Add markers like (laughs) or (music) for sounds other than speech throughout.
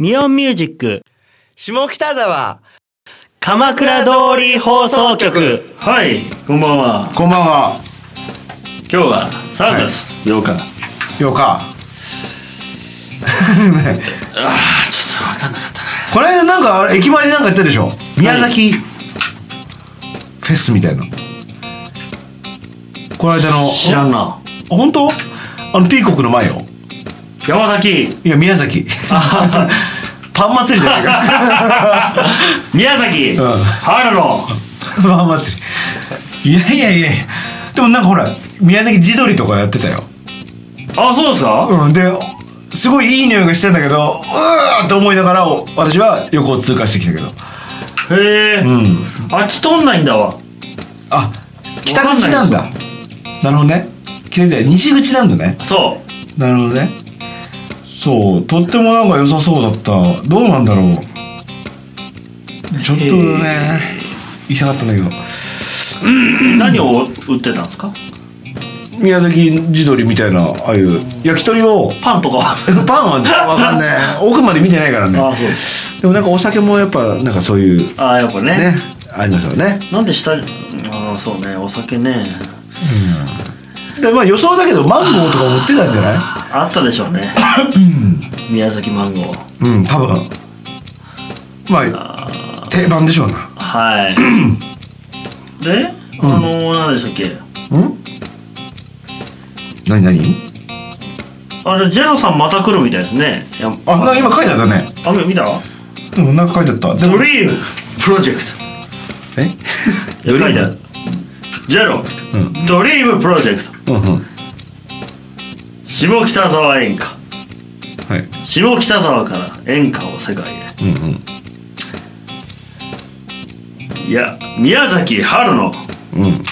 ミオンミュージック、下北沢。鎌倉通り放送局。はい、こんばんは。こんばんは。今日は3月8日。ようかね。ああ、ちょっと分かんなかったな。この間なんかあれ駅前でなんかやったでしょ？宮崎。フェスみたいな。この間の知らんな。本当？あのピーコックの前よ山崎。いや宮崎パン祭りじゃないか。(laughs) 宮崎。うん。春の。パン祭り。いやいやいやでもなんかほら宮崎地鶏とかやってたよ。あ、そうですか？うん。ですごいいい匂いがしてんだけどうーって思いながら私は横を通過してきたけど。へえ。うん。あっち通んないんだわ。あ北口なんだ。なるほどね。北口西口なんだね。そなるほどねそうとってもなんか良さそうだったどうなんだろうちょっとね行きたかったんだけどう。何を売ってたんですか？宮崎地鶏みたいなああいう焼き鳥をパンとかは？(laughs) パンは分かんない (laughs) 奥まで見てないからねあ、そう。でもなんかお酒もやっぱなんかそういうあ、やっぱね。ねありますよねなんで下に。あ、そうね、お酒ね。でまあ予想だけどマンゴーとかも売ってたんじゃない？あったでしょうね。宮崎マンゴー。うん多分。まあ定番でしょうな。はい。で、あの、何でしたっけ？うん？何何？あれ、ジェロさんまた来るみたいですね。あなんか今書いてあったね。あ、見た？うんなんか書いてあった。でもドリーム。プロジェクト。え？いや書いてある。ジェロ、うん。ドリームプロジェクト。うんうん下北沢演歌。はい下北沢から演歌を世界へ。うんうんいや、宮崎春の。うん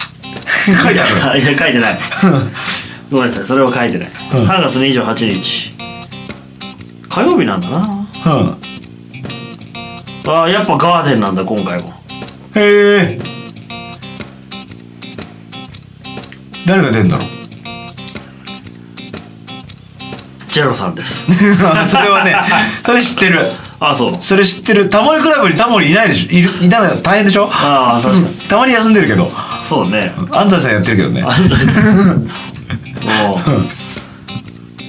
書いてあいや、書いてない。(laughs) ごめんなさい、それは書いてない。うん3月28日。火曜日なんだな。うんあーやっぱガーデンなんだ、今回も。へえ誰が出んだろう？ジェロさんです。(laughs) それはねそれ知ってる。あ、そう。それ知ってる。タモリクラブにタモリいないでしょ？いるいたら大変でしょ？ああ、確かに。たまに休んでるけど。そうね。安西さんやってるけどね。も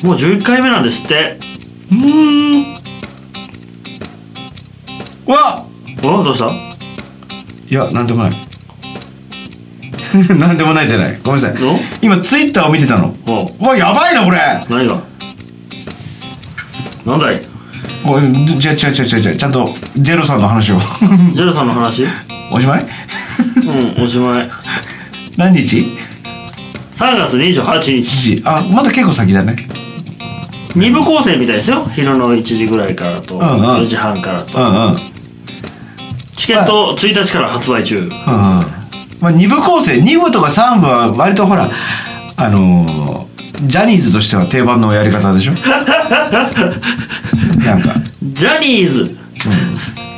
うもう11回目なんですって。うーん。うわおどうした？いやなんでもない (laughs) なんでもないじゃない。ごめんなさい。お？今ツイッターを見てたの。おうわやばいなこれ。何が？なんだい？おいじゃ違う違う違う違うちゃんとジェロさんの話を。(laughs) ジェロさんの話？おしまい？うんおしまい。何日？3月28日 ?1 時。あまだ結構先だね。2部構成みたいですよ。昼の1時ぐらいからとんうん。4時半からと。うんうん。うんうんチケット1日から発売中まあ2部構成2部とか3部は割とほらあのー、ジャニーズとしては定番のやり方でしょ？(laughs) なんか。ジャニーズ？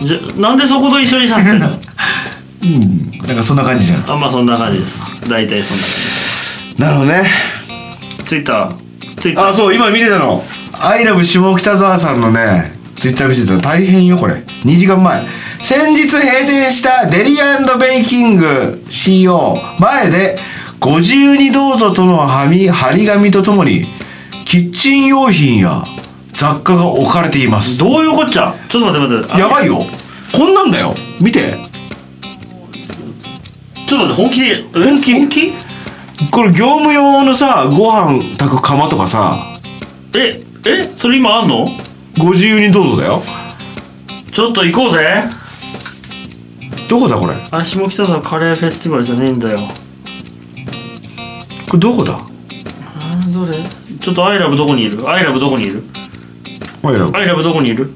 じゃなんでそこと一緒にさせてんの？(laughs) うん。なんかそんな感じじゃん。あまあそんな感じです。大体そんな感なるほどね。じツイッター。ツイッター。あそう今見てたの「アイラブ下北沢」さんのねツイッター見てたの。大変よこれ。2時間前先日閉店したデリベイキング CEO 前でご自由にどうぞとのはみ張り紙とともにキッチン用品や雑貨が置かれています。どういうこっちゃ？ちょっと待って待って。あやばいよ。こんなんだよ。見て。ちょっと待って本気で？え？本気？本気？これ業務用のさご飯炊く釜とかさ。え？え？それ今あんの？ご自由にどうぞだよ。ちょっと行こうぜどこだこれ？あれ下北沢カレーフェスティバルじゃねえんだよ。これどこだ？あーどれ？ちょっとアイラブどこにいる？アイラブどこにいる？アイラブ。アイラブどこにいる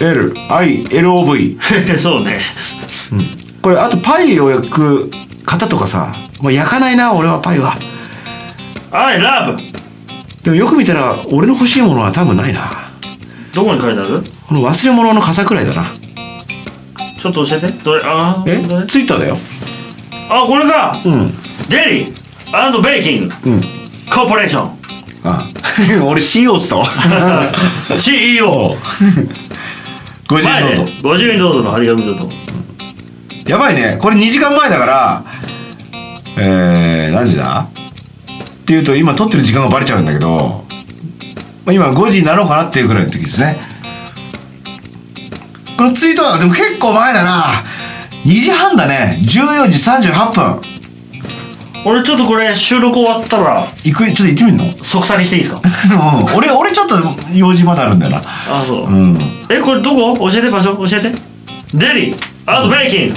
？LILOV (laughs) そうね。これあとパイを焼く方とかさもう焼かないな俺はパイは。アイラブ。でもよく見たら俺の欲しいものは多分ないな。どこに書いてある？この忘れ物の傘くらいだなちょっと教えて。どれ？あえ？ーどれ？ツイッターだよ。あこれか。うん。デリー。ベイキングうん。コーポレーションあ (laughs) 俺 CO っつったわ。CEO 50円どうぞ。前ね50円どうぞの張り紙だと。やばいね。これ2時間前だからえー、何時だ？っていうと今撮ってる時間がバレちゃうんだけど、まあ、今5時になろうかなっていうぐらいの時ですねこのツイートはでも結構前だな。2時半だね。14時38分。俺ちょっとこれ収録終わったら行く？ちょっと行ってみるの？即去りしていいですか？(laughs) うん。俺俺ちょっと用事まだあるんだよな。あそう、うん。えこれどこ？教えて場所？教えて。デリあとベイキン。グ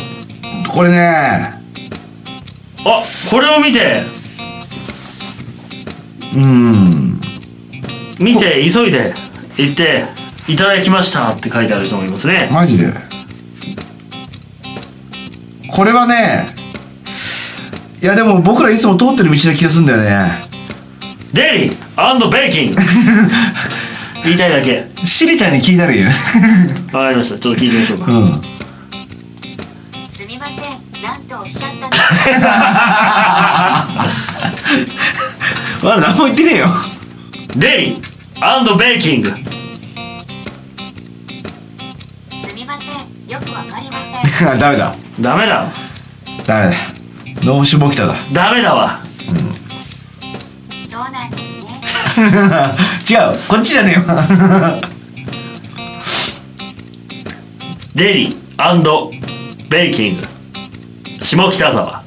これね。あこれを見て。うん。見て急いで行っていただきましたって書いてある人もいますね。マジで？これはねいやでも僕らいつも通ってる道な気がするんだよね。デリベイキング言いたいだけ。シリちゃんに聞いたらいいよね。わかりました。ちょっと聞いてみましょうか、うん。すみません、なんとおっしゃったまだ何も言ってねえよ。デリベイキングません。ダメだ。ダメだ。ダメだ。脳死もきただ。ダメだわ。そうなんですね。(laughs) 違う。こっちじゃねえよデリベイキング下北沢。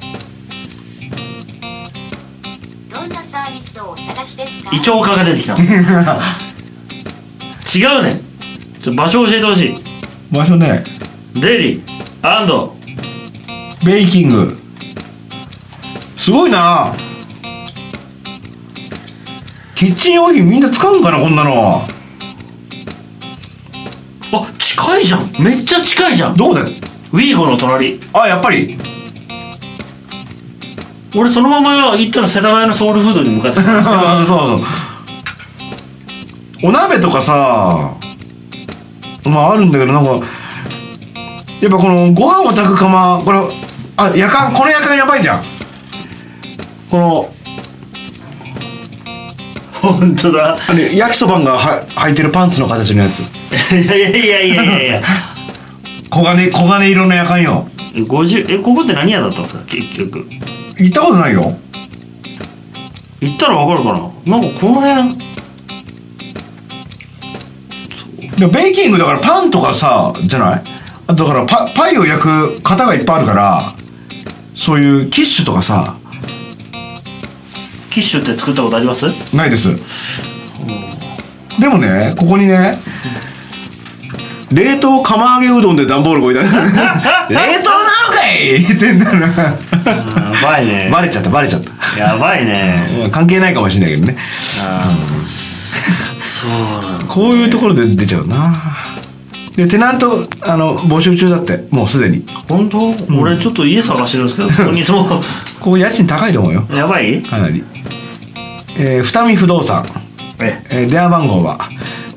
どんなサービスをお探しですか？イチョウ科が出てきた。(laughs) 違うね。ちょ場所教えてほしい。場所ね。デリベイキング。すごいな。キッチン用品みんな使うんかなこんなの。あ近いじゃん。めっちゃ近いじゃん。どこで？ウィーゴの隣。あやっぱり。俺そのまま行ったら世田谷のソウルフードに向かってた。(laughs) そうそう。お鍋とかさまああるんだけどなんかやっぱこのご飯を炊く釜これあ夜間この夜間やばいじゃん。この (laughs) 本当だ。あの焼きそばがは履いてるパンツの形のやつ。いやいやいやいやいやいや。黄金黄金色の夜間よ。え50えここって何屋だったんですか？結局。行ったことないよ。行ったら分かるかな？なんかこの辺。でもベーキングだからパンとかさじゃない？だからパパイを焼く型がいっぱいあるからそういうキッシュとかさキッシュって作ったことあります？ないです。でもねここにね冷凍釜揚げうどんで段ボール置いてある冷凍なのかい！ってんだな。やばいね。バレちゃったバレちゃった。やばいね。まあ関係ないかもしれないけどね。そうなんだこういうところで出ちゃうなでテナントあの募集中だってもうすでに。本当、俺ちょっと家探してるんですけどここにそうここ家賃高いと思うよ。やばい？かなり。えー、二見不動産。ええ。ー電話番号は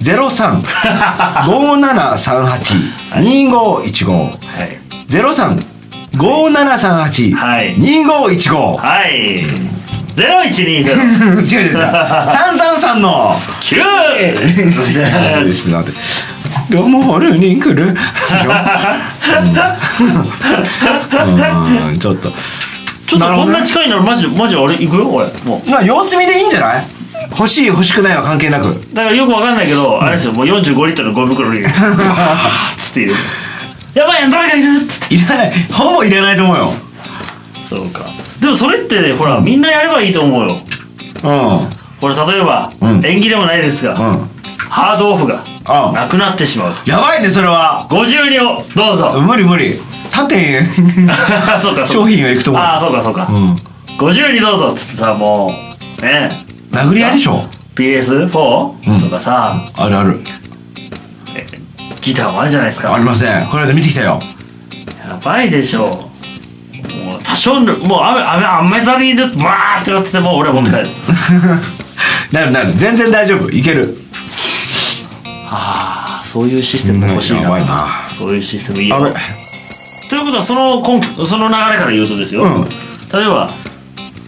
0357382515はい。0357382515、はい。2515はい。0120 (laughs) 違う違う違う。333の。9ですので「ロモールに来る」うん。(laughs) うん。ちょっと。ちょっとこんな近いならマジでマジで俺行くよ？俺もう。まあ様子見でいいんじゃない？欲しい欲しくないは関係なく。だからよくわかんないけど、あれですよもう45リットルのゴミ袋に。(laughs) つって言うやばいやん誰がいるっつって。いらない。ほぼいらないと思うよ。そうか。でもそれってねほら、みんなやればいいと思うよ。うんこれ例えば、うん。縁起でもないですが、うん。ハードオフがああ。なくなってしまうと。やばいねそれは。50両どうぞ。無理無理。縦 (laughs) そうかそうか。商品が行くと思うああそうかそうか、うん。50にどうぞっつってさもうね。殴り合いでしょ。PS4、うん。とかさ。あるある。ギターもあるじゃないですか。ありません。この間見てきたよ。やばいでしょ。もう多少のもう雨雨雨ざりでバーってなってても俺は持って帰る、なるなる全然大丈夫。いける。ああそういうシステム欲しいな,、うんやばいな。そういうシステムいいよ。ということはその根拠その流れから言うとですよ、うん。例えば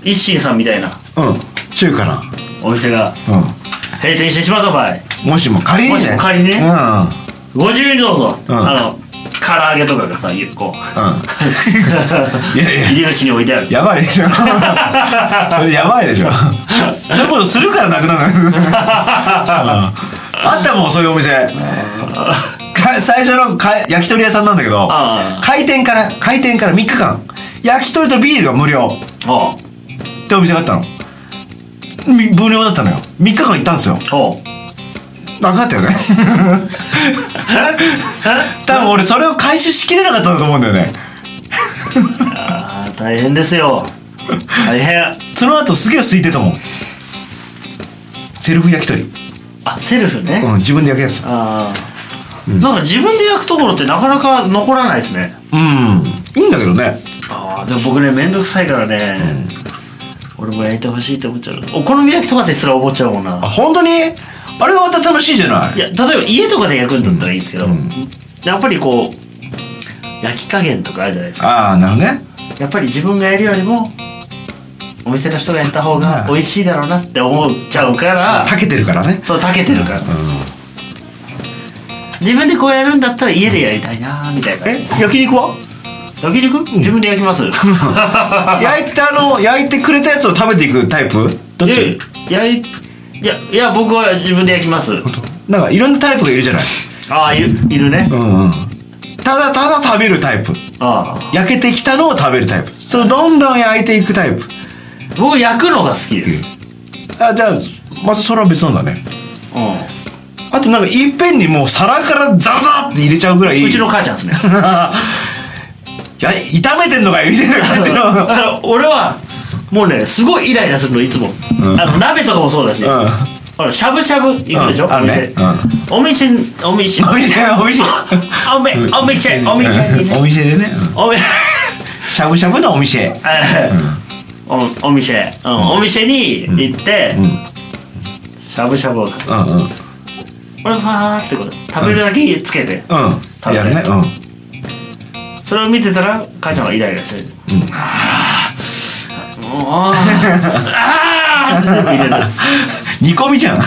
一心さんみたいな。うん。中華な。お店がう閉店してしまった場合。んもしも仮にね。もしも仮にね。うん。ご自由にどうぞ、うん。あの唐揚げとかがさこううん。(laughs) いやいや。入り口に置いてある。やばいでしょ。(laughs) それやばいでしょ。そういうことするからなくなるのうん。あったもんそういうお店。か最初のか焼き鳥屋さんなんだけど開店から開店から3日間焼き鳥とビールが無料。ってお店があったの。み無料だったのよ。3日間行ったんですよなくなったよね。(laughs) 多分俺それを回収しきれなかったんだと思うんだよね。あー大変ですよ。大変。その後すげえ空いてたもん。セルフ焼き鳥、あセルフね、うん、自分で焼くやつ。ああ、なんか自分で焼くところってなかなか残らないですね。うん。いいんだけどね。ああでも僕ね面倒くさいからね、俺も焼いてほしいって思っちゃう。お好み焼きとかですら思っちゃうもんあな本当に？あれがまた楽しいじゃない？いや例えば家とかで焼くんだったらいいんですけど、やっぱりこう焼き加減とかあるじゃないですか。ああなるほどね。やっぱり自分がやるよりもお店の人がやった方が美味しいだろうなって思っちゃうからたけてるからね。そうたけてるから、自分でこうやるんだったら家でやりたいなみたいな。え焼肉は？焼肉？自分で焼きます。(laughs) 焼いたの焼いてくれたやつを食べていくタイプ？どっち？いやいいやいや僕は自分で焼きます。なんかいろんなタイプがいるじゃない。ああいるいるね。うんうん。ただただ食べるタイプ。ああ。焼けてきたのを食べるタイプ。そうどんどん焼いていくタイプ。僕焼くのが好きです。あじゃあまたそれは別なんだね。うあとなんかいっぺんにもう皿からザザって入れちゃうぐらい。んうちの母ちゃんですね。(laughs) いや炒めてんのかよみたいな感じだの。(laughs) から俺はもうねすごいイライラするのいつも、うん。あの鍋とかもそうだし、うん。ほらしゃぶしゃぶ行くでしょ、うんあるね。お店、お店お店。お店お店。お店 (laughs) お店にお店。でね。うんおめ。(laughs) しゃぶしゃぶのお店。(laughs) おお店、うん。お店に行って、しゃぶしゃぶを食べるうんうん。俺ファーってこれ食べるだけつけて、うん。食べて。ね。うん。それを見てたら母ちゃんがイライラしてる、ああああって入れる煮込みじゃん。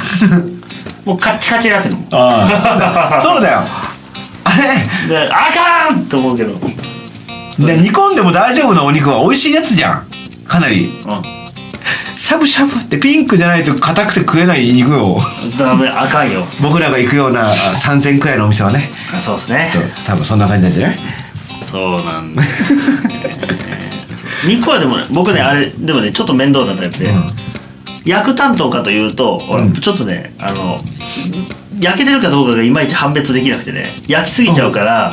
もうカッチカチになってるもんああそうだそうだよ。あれ？であかんって思うけど、うん、で煮込んでも大丈夫なお肉は美味しいやつじゃん。かなり。しゃぶしゃぶってピンクじゃないと硬くて食えない肉を。ダメあかんよ。僕らが行くようなあ3000くらいのお店はね。あそうですね。と多分そんな感じなんじゃないそうなんです、ね、(laughs) 肉はでもね僕ねあれでもねちょっと面倒なタイプで、焼く担当かというと、俺うん。ちょっとねあの焼けてるかどうかがいまいち判別できなくてね焼きすぎちゃうから、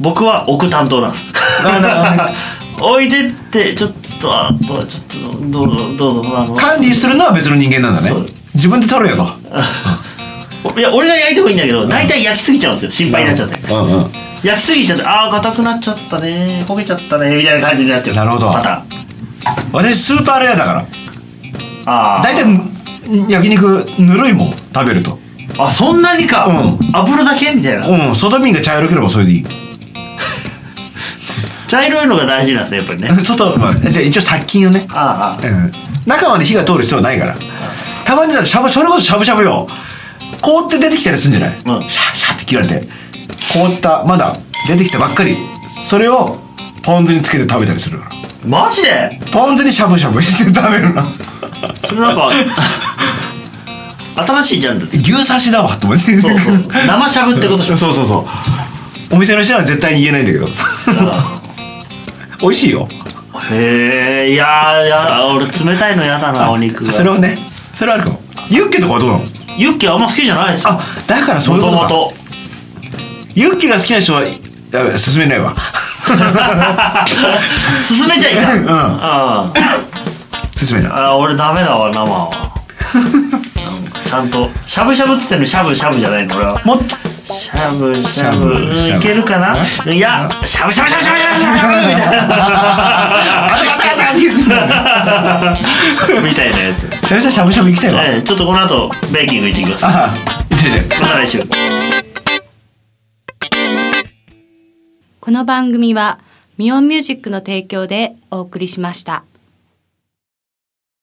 僕は置く担当なんです。(laughs) 置いてってちょっとあとはちょっとどうぞどうぞあの管理するのは別の人間なんだね。自分で取るよと。(laughs) いや俺が焼いてもいいんだけど大体焼きすぎちゃうんですよ。心配になっちゃって。うんうん焼きすぎちゃってああ硬くなっちゃったね。焦げちゃったね。みたいな感じになっちゃう。なるほど。パターン。私スーパーレアだから。あ大体焼肉ぬるいもん食べると。ああそんなにか、うん。油だけみたいな、うん。外見が茶色ければそれでいい。(laughs) 茶色いのが大事なんですねやっぱりね。外、まあ、じゃあ一応殺菌よね。あああうん。中まで火が通る必要はないから。たまにだとしゃぶそれこそしゃぶしゃぶよ。凍って出てきたりするんじゃない、うん。シャーシャーって切られて凍ったまだ出てきたばっかりそれをポン酢につけて食べたりする。からマジで？ポン酢にしゃぶしゃぶ (laughs) して食べるの。それなんか新しいジャンル牛刺しだわって思って。そうそう。生しゃぶってことでしょ。(laughs) そうそうそう。お店の人は絶対に言えないんだけど。美味しいよ。へえいやーいや俺冷たいの嫌だなお肉が。それはねそれはあるかも。ユッケとかはどうなの？ユッケあんま好きじゃないですよ。あだからそういうもこととか。もとユッケが好きな人はやべ進めないわ。(laughs) 進めちゃいかん、うん。あ進めない。あ俺ダメだわ生は。ちゃんとしゃぶしゃぶっつってんのしゃぶしゃぶじゃないの俺は。もっと。しゃぶしゃぶ。いけるかな？いやしゃぶしゃぶしゃぶしゃぶしゃぶしゃぶみたいなあざガザガザってみたいなやつ、久々しゃぶしゃぶ行きたいわ。ええちょっとこの後ベーキング行ってきます。ああいてて。また来週この番組はミオンミュージックの提供でお送りしました。